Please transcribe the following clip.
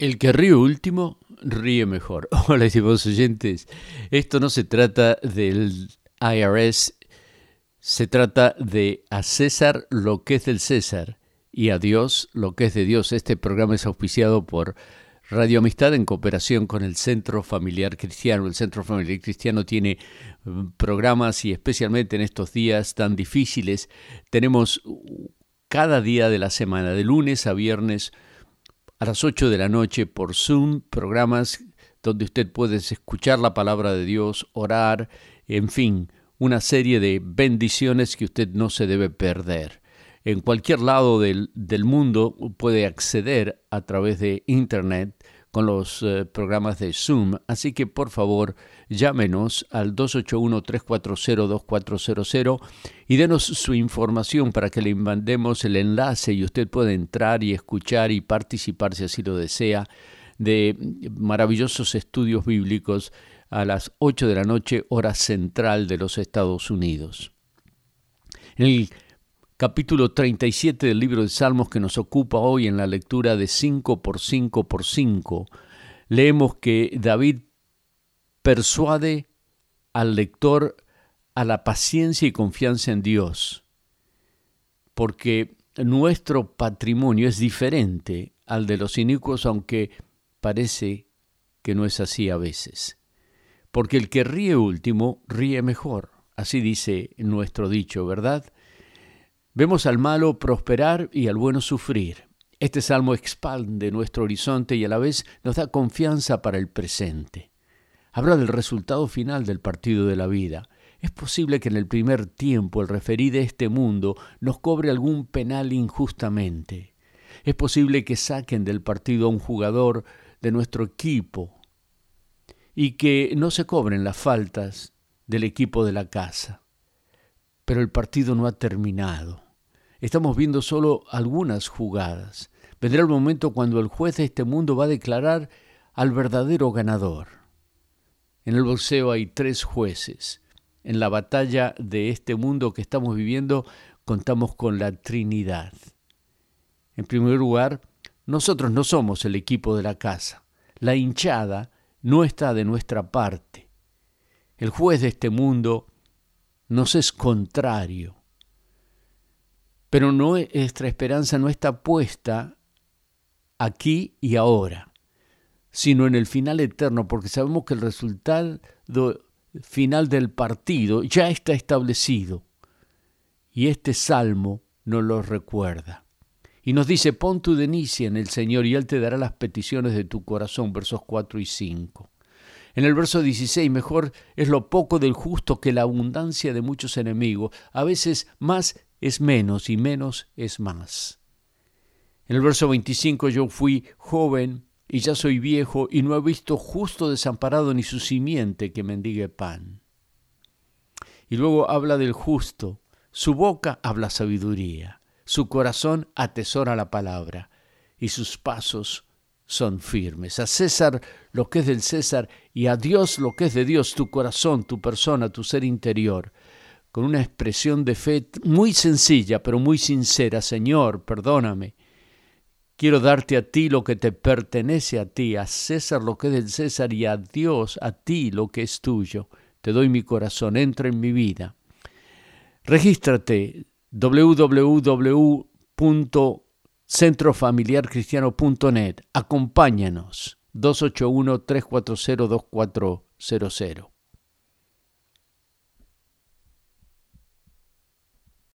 El que ríe último, ríe mejor. Hola, estimados oyentes. Esto no se trata del IRS, se trata de a César lo que es del César y a Dios lo que es de Dios. Este programa es auspiciado por Radio Amistad en cooperación con el Centro Familiar Cristiano. El Centro Familiar Cristiano tiene mm, programas y especialmente en estos días tan difíciles tenemos cada día de la semana, de lunes a viernes, a las 8 de la noche por Zoom, programas donde usted puede escuchar la palabra de Dios, orar, en fin, una serie de bendiciones que usted no se debe perder. En cualquier lado del, del mundo puede acceder a través de Internet con los eh, programas de Zoom, así que por favor llámenos al 281-340-2400 y denos su información para que le mandemos el enlace y usted pueda entrar y escuchar y participar si así lo desea de maravillosos estudios bíblicos a las 8 de la noche, hora central de los Estados Unidos. Capítulo 37 del libro de Salmos que nos ocupa hoy en la lectura de 5 por 5 por 5, leemos que David persuade al lector a la paciencia y confianza en Dios, porque nuestro patrimonio es diferente al de los inicuos, aunque parece que no es así a veces. Porque el que ríe último ríe mejor, así dice nuestro dicho, ¿verdad? Vemos al malo prosperar y al bueno sufrir. Este salmo expande nuestro horizonte y a la vez nos da confianza para el presente. Habla del resultado final del partido de la vida. Es posible que en el primer tiempo el referí de este mundo nos cobre algún penal injustamente. Es posible que saquen del partido a un jugador de nuestro equipo y que no se cobren las faltas del equipo de la casa pero el partido no ha terminado. Estamos viendo solo algunas jugadas. Vendrá el momento cuando el juez de este mundo va a declarar al verdadero ganador. En el boxeo hay tres jueces. En la batalla de este mundo que estamos viviendo contamos con la Trinidad. En primer lugar, nosotros no somos el equipo de la casa. La hinchada no está de nuestra parte. El juez de este mundo nos es contrario. Pero nuestra esperanza no está puesta aquí y ahora, sino en el final eterno, porque sabemos que el resultado final del partido ya está establecido. Y este salmo nos lo recuerda. Y nos dice, pon tu denicia en el Señor y Él te dará las peticiones de tu corazón, versos 4 y 5. En el verso 16, mejor es lo poco del justo que la abundancia de muchos enemigos. A veces más es menos y menos es más. En el verso 25, yo fui joven y ya soy viejo y no he visto justo desamparado ni su simiente que mendigue pan. Y luego habla del justo. Su boca habla sabiduría, su corazón atesora la palabra y sus pasos son firmes. A César lo que es del César y a Dios lo que es de Dios, tu corazón, tu persona, tu ser interior, con una expresión de fe muy sencilla, pero muy sincera. Señor, perdóname. Quiero darte a ti lo que te pertenece a ti, a César lo que es del César y a Dios, a ti lo que es tuyo. Te doy mi corazón, entra en mi vida. Regístrate www centrofamiliarcristiano.net. Acompáñanos 281-340-2400.